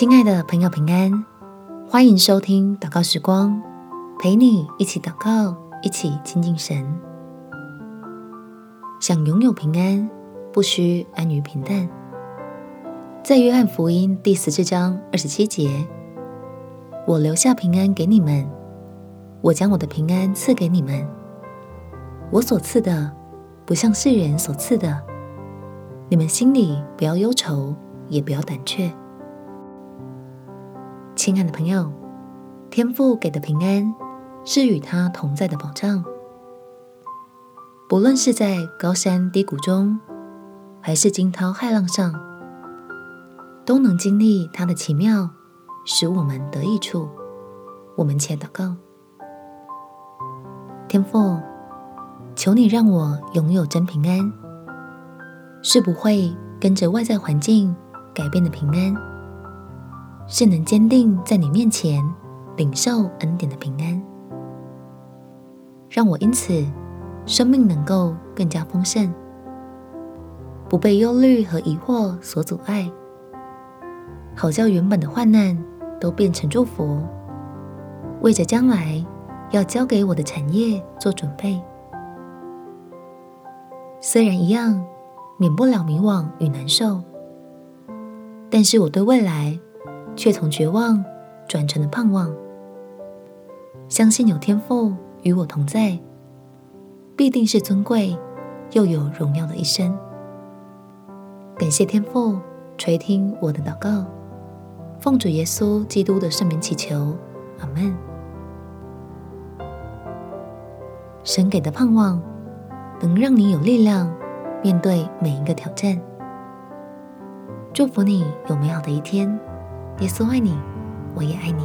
亲爱的朋友，平安！欢迎收听祷告时光，陪你一起祷告，一起亲近神。想拥有平安，不需安于平淡。在约翰福音第十四章二十七节，我留下平安给你们，我将我的平安赐给你们。我所赐的，不像世人所赐的。你们心里不要忧愁，也不要胆怯。亲爱的朋友，天父给的平安是与他同在的保障。不论是在高山低谷中，还是惊涛骇浪上，都能经历他的奇妙，使我们得益处。我们且祷告：天父，求你让我拥有真平安。是不会跟着外在环境改变的平安，是能坚定在你面前领受恩典的平安，让我因此生命能够更加丰盛，不被忧虑和疑惑所阻碍，好叫原本的患难都变成祝福，为着将来要交给我的产业做准备。虽然一样。免不了迷惘与难受，但是我对未来却从绝望转成了盼望，相信有天父与我同在，必定是尊贵又有荣耀的一生。感谢天父垂听我的祷告，奉主耶稣基督的圣名祈求，阿门。神给的盼望，能让你有力量。面对每一个挑战，祝福你有美好的一天。耶稣爱你，我也爱你。